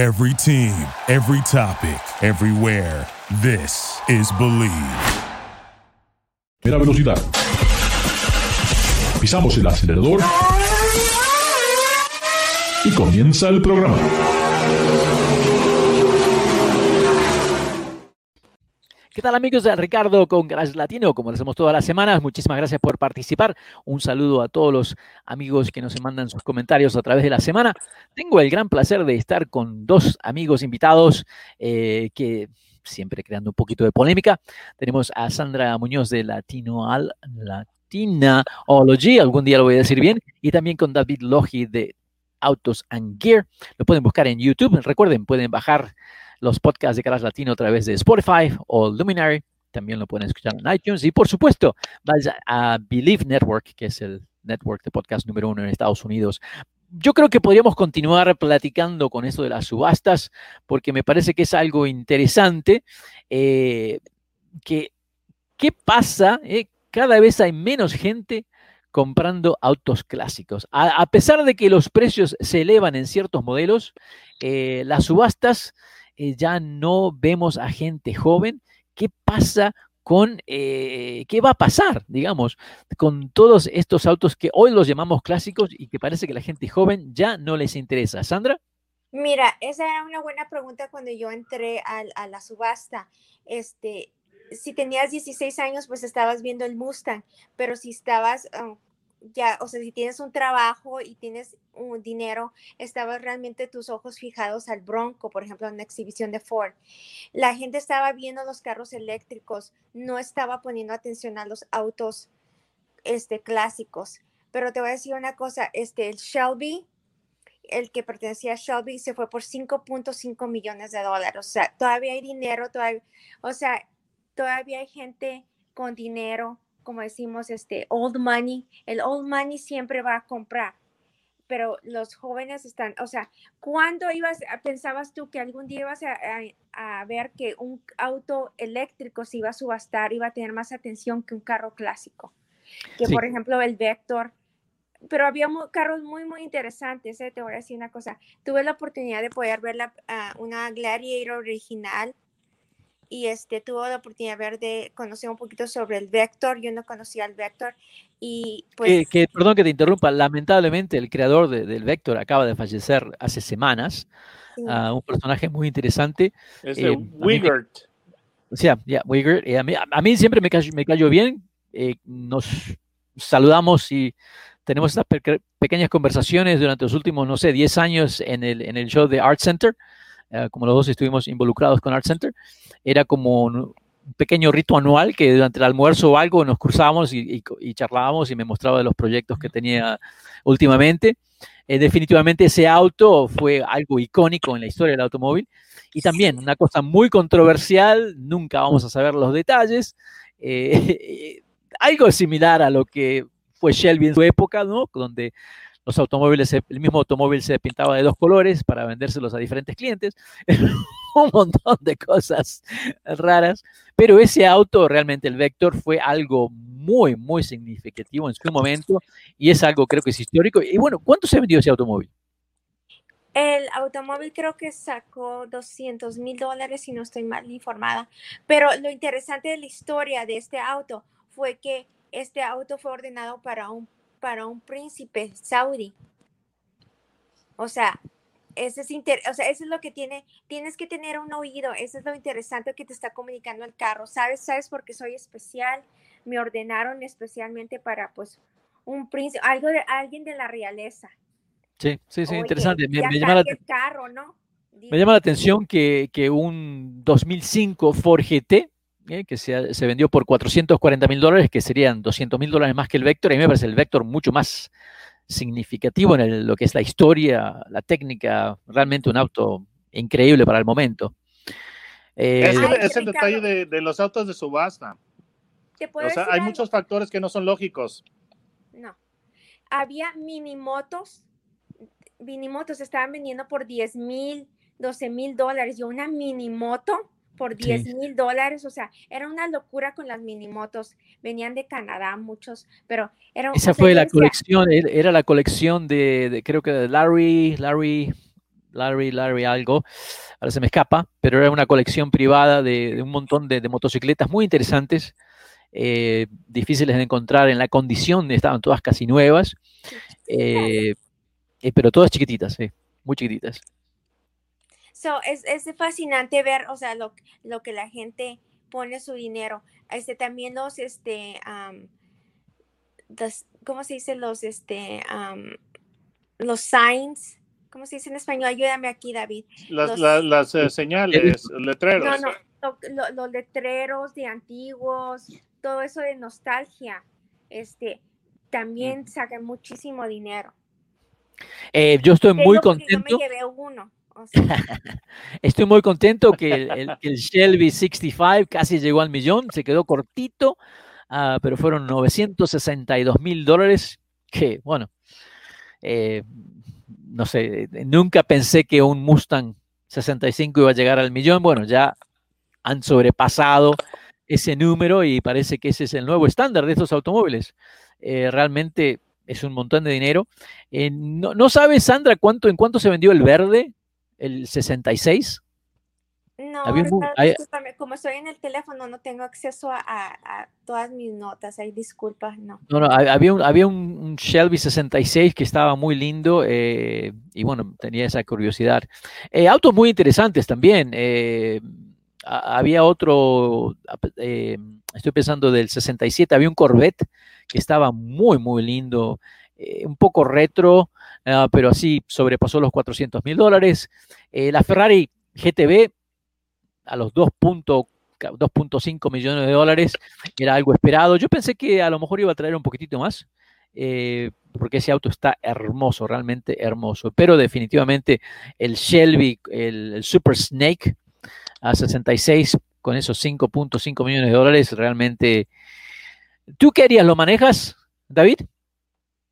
Every team, every topic, everywhere. This is Believe. Primera velocidad. Pisamos el acelerador. Y comienza el programa. ¿Qué tal amigos Ricardo con Garage Latino? Como lo hacemos todas las semanas, muchísimas gracias por participar. Un saludo a todos los amigos que nos mandan sus comentarios a través de la semana. Tengo el gran placer de estar con dos amigos invitados eh, que siempre creando un poquito de polémica. Tenemos a Sandra Muñoz de Latino al Latinaology, algún día lo voy a decir bien, y también con David Logi de Autos and Gear. Lo pueden buscar en YouTube. Recuerden, pueden bajar los podcasts de Caras Latino a través de Spotify o Luminary. También lo pueden escuchar en iTunes. Y por supuesto, vaya a Believe Network, que es el network de podcast número uno en Estados Unidos. Yo creo que podríamos continuar platicando con esto de las subastas, porque me parece que es algo interesante. Eh, que, ¿Qué pasa? Eh? Cada vez hay menos gente comprando autos clásicos. A, pesar de que los precios se elevan en ciertos modelos, eh, las subastas eh, ya no vemos a gente joven. ¿Qué pasa con, eh, qué va a pasar, digamos, con todos estos autos que hoy los llamamos clásicos y que parece que la gente joven ya no les interesa? Sandra. Mira, esa era una buena pregunta cuando yo entré a, la subasta. Este, si tenías 16 años, pues estabas viendo el Mustang, pero si estabas um, ya, o sea, si tienes un trabajo y tienes un dinero, estabas realmente tus ojos fijados al Bronco, por ejemplo, en una exhibición de Ford. La gente estaba viendo los carros eléctricos, no estaba poniendo atención a los autos este, clásicos. Pero te voy a decir una cosa, este, el Shelby, el que pertenecía a Shelby, se fue por 5.5 millones de dólares. O sea, todavía hay dinero, todavía, o sea, todavía hay gente con dinero como decimos, este old money, el old money siempre va a comprar, pero los jóvenes están, o sea, ¿cuándo ibas, pensabas tú que algún día ibas a, ver que un auto eléctrico se iba a subastar, iba a tener más atención que un carro clásico? Que por ejemplo el Vector, pero había carros muy, muy interesantes, ¿eh? te voy a decir una cosa, tuve la oportunidad de poder ver la, ah, una Gladiator original y este, tuvo la oportunidad de, ver de conocer un poquito sobre el Vector. Yo no conocía el Vector. Y pues. Que, perdón que te interrumpa, lamentablemente el creador del Vector acaba de fallecer hace semanas. Ah, un personaje muy interesante. Es de eh, Wigert. O sea, ya, Wigert. Eh, a, mí, siempre me cayó, me cayó bien. Eh, nos saludamos y tenemos estas pequeñas conversaciones durante los últimos, no sé, 10 años en el, en el show de Art Center. Eh, como los dos estuvimos involucrados con Art Center, era como un pequeño rito anual que durante el almuerzo o algo nos cruzábamos y, charlábamos y me mostraba de los proyectos que tenía últimamente. Eh, definitivamente ese auto fue algo icónico en la historia del automóvil y también una cosa muy controversial, nunca vamos a saber los detalles, eh, algo similar a lo que fue Shelby en su época, ¿no? Donde los automóviles, el mismo automóvil se pintaba de dos colores para vendérselos a diferentes clientes, un montón de cosas raras, pero ese auto, realmente el Vector, fue algo muy, muy significativo en su momento y es algo creo que es histórico. Y bueno, ¿cuánto se vendió ese automóvil? El automóvil creo que sacó 200 mil dólares, si no estoy mal informada. Pero lo interesante de la historia de este auto fue que este auto fue ordenado para un para un príncipe saudí. O sea, eso es, o sea, eso es lo que tiene, tienes que tener un oído, eso es lo interesante que te está comunicando el carro, ¿sabes? ¿Sabes por qué soy especial? Me ordenaron especialmente para, pues, un príncipe, algo de, alguien de la realeza. Sí, sí, sí, interesante. Me, llama la, carro, ¿no? me, llama la, atención que, que un 2005 Ford GT ¿eh? que se, se, vendió por 440 mil dólares, que serían 200 mil dólares más que el Vector. A mí me parece el Vector mucho más significativo en lo que es la historia, la técnica, realmente un auto increíble para el momento. Eh, es, el, detalle de, los autos de subasta. O sea, hay muchos factores que no son lógicos. No. Había minimotos, minimotos estaban vendiendo por 10 mil, 12 mil dólares. Y una minimoto por 10 mil dólares, o sea, era una locura con las minimotos, venían de Canadá muchos, pero era... Esa fue la colección, era la colección de, creo que de Larry, Larry, Larry, Larry algo, ahora se me escapa, pero era una colección privada de, un montón de, motocicletas muy interesantes, eh, difíciles de encontrar en la condición, estaban todas casi nuevas, eh, eh, pero todas chiquititas, muy chiquititas. Es, es, fascinante ver, o sea, lo, lo, que la gente pone su dinero. Este, también los, este, ¿cómo se dice? Los, este, los signs, ¿cómo se dice en español? Ayúdame aquí, David. Las, eh, señales, letreros. No, no, los letreros de antiguos, todo eso de nostalgia, este, también sacan muchísimo dinero. Eh, yo estoy muy contento. estoy muy contento que el, el, Shelby 65 casi llegó al millón, se quedó cortito, ah, pero fueron 962 mil dólares, que bueno, eh, no sé, nunca pensé que un Mustang 65 iba a llegar al millón. Bueno, ya han sobrepasado ese número y parece que ese es el nuevo estándar de estos automóviles. Eh, realmente es un montón de dinero. Eh, no, ¿No sabes, Sandra, cuánto, en cuánto se vendió el verde, el 66? No, como estoy en el teléfono no tengo acceso a, todas mis notas, hay disculpas, no. No, no, había un, había un Shelby 66 que estaba muy lindo eh, y bueno, tenía esa curiosidad. Eh, autos muy interesantes también. Eh, había otro, estoy pensando del 67, había un Corvette que estaba muy, muy lindo, un poco retro, ah, pero así sobrepasó los 400 mil dólares. la Ferrari GTB a los 2.5 millones de dólares era algo esperado. Yo pensé que a lo mejor iba a traer un poquitito más, eh, porque ese auto está hermoso, realmente hermoso. Pero definitivamente el Shelby, el, Super Snake a 66 con esos 5.5 millones de dólares, realmente... ¿Tú qué harías? ¿Lo manejas, David?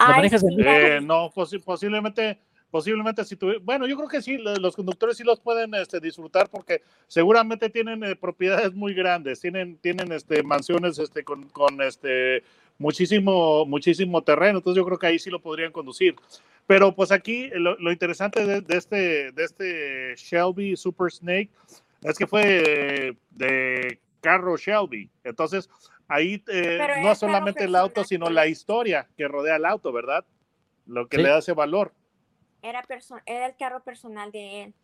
¿Lo manejas eh, no, posiblemente posiblemente si tuviera, bueno, yo creo que sí, los conductores sí los pueden este, disfrutar porque seguramente tienen eh, propiedades muy grandes, tienen, tienen este, mansiones este, con, con este, muchísimo, muchísimo terreno, entonces yo creo que ahí sí lo podrían conducir. Pero pues aquí lo, interesante de, este, de este Shelby Super Snake es que fue de, carro Shelby, entonces ahí eh, no solamente el auto, sino la historia que rodea el auto, ¿verdad? Lo que le da ese valor era, era el carro personal de él.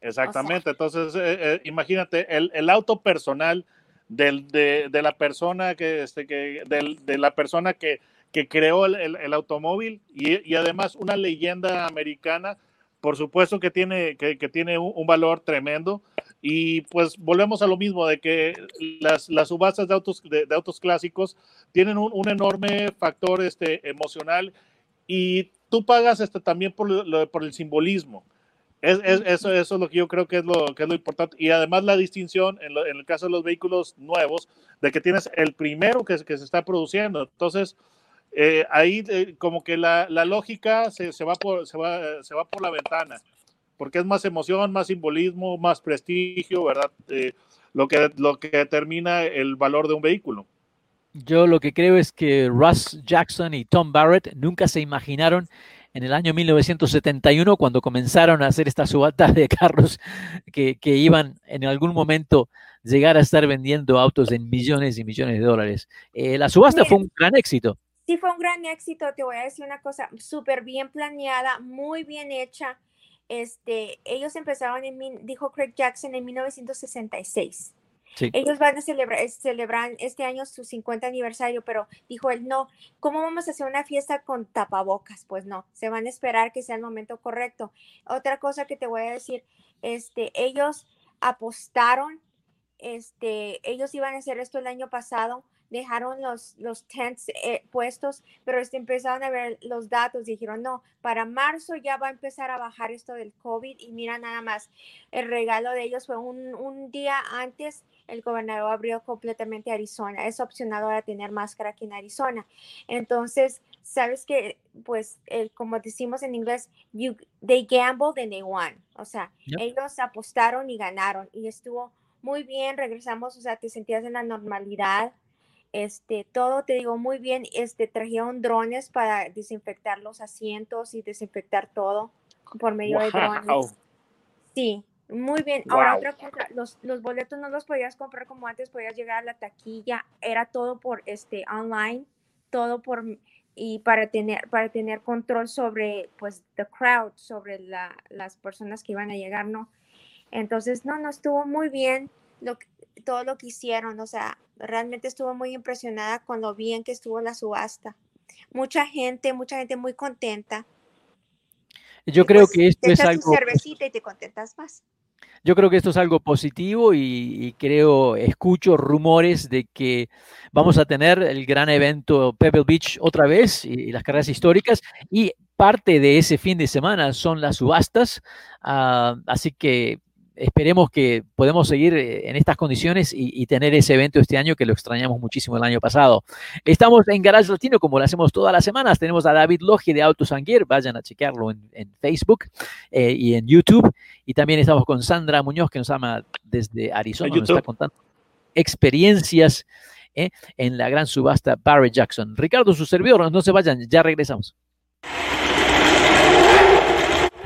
Exactamente, entonces eh, eh, imagínate, el, el, auto personal del, de, de, la persona que, este, que del, de la persona que, que creó el, el, automóvil y, y, además una leyenda americana, por supuesto que tiene, que, que tiene un, valor tremendo y pues volvemos a lo mismo de que las, las subastas de autos, de, de autos clásicos tienen un, un, enorme factor este, emocional y tú pagas este, también por, por el simbolismo. Es, eso, eso es lo que yo creo que es lo, que es lo importante. Y además la distinción en, el caso de los vehículos nuevos, de que tienes el primero que, que se está produciendo. Entonces, eh, ahí eh, como que la, la lógica se, se, va por, se, va, se va por la ventana, porque es más emoción, más simbolismo, más prestigio, ¿verdad? Eh, lo, que, lo que determina el valor de un vehículo. Yo lo que creo es que Russ Jackson y Tom Barrett nunca se imaginaron en el año 1971, cuando comenzaron a hacer estas subatas de carros que, iban en algún momento llegar a estar vendiendo autos en millones y millones de dólares. Eh, la subasta fue un gran éxito. Sí, fue un gran éxito. Te voy a decir una cosa, súper bien planeada, muy bien hecha. Este, ellos empezaron, en, dijo Craig Jackson, en 1966. Ellos van a celebrar, celebrar este año su 50 aniversario, pero dijo él, no, ¿cómo vamos a hacer una fiesta con tapabocas? Pues no, se van a esperar que sea el momento correcto. Otra cosa que te voy a decir, este, ellos apostaron, este, ellos iban a hacer esto el año pasado, dejaron los, los tents eh, puestos, pero este, empezaron a ver los datos, dijeron, no, para marzo ya va a empezar a bajar esto del COVID y mira nada más, el regalo de ellos fue un, un día antes el gobernador abrió completamente Arizona. Es opcionado a tener máscara aquí en Arizona. Entonces, sabes que, pues, como decimos en inglés, you, they gambled and they won. O sea, ellos apostaron y ganaron y estuvo muy bien. Regresamos, o sea, te sentías en la normalidad. Este, todo te digo muy bien. Este, trajeron drones para desinfectar los asientos y desinfectar todo por medio de drones. Sí, muy bien. Ahora otra cosa, los, los boletos no los podías comprar como antes, podías llegar a la taquilla, era todo por este online, todo por y para tener para tener control sobre pues the crowd, sobre la, las personas que iban a llegar, ¿no? Entonces, no, no estuvo muy bien lo, todo lo que hicieron, o sea, realmente estuvo muy impresionada con lo bien que estuvo la subasta. Mucha gente, mucha gente muy contenta. Yo creo pues, que esto es algo cervecita y te contentas más. Yo creo que esto es algo positivo y, creo, escucho rumores de que vamos a tener el gran evento Pebble Beach otra vez y, las carreras históricas y parte de ese fin de semana son las subastas. Ah, así que esperemos que podamos seguir eh, en estas condiciones y, tener ese evento este año que lo extrañamos muchísimo el año pasado. Estamos en Garage Latino como lo hacemos todas las semanas. Tenemos a David Logi de Autos Gear. Vayan a chequearlo en, Facebook eh, y en YouTube. Y también estamos con Sandra Muñoz que nos ama desde Arizona. Nos está contando experiencias eh, en la gran subasta Barry Jackson. Ricardo, su servidor, no se vayan, ya regresamos.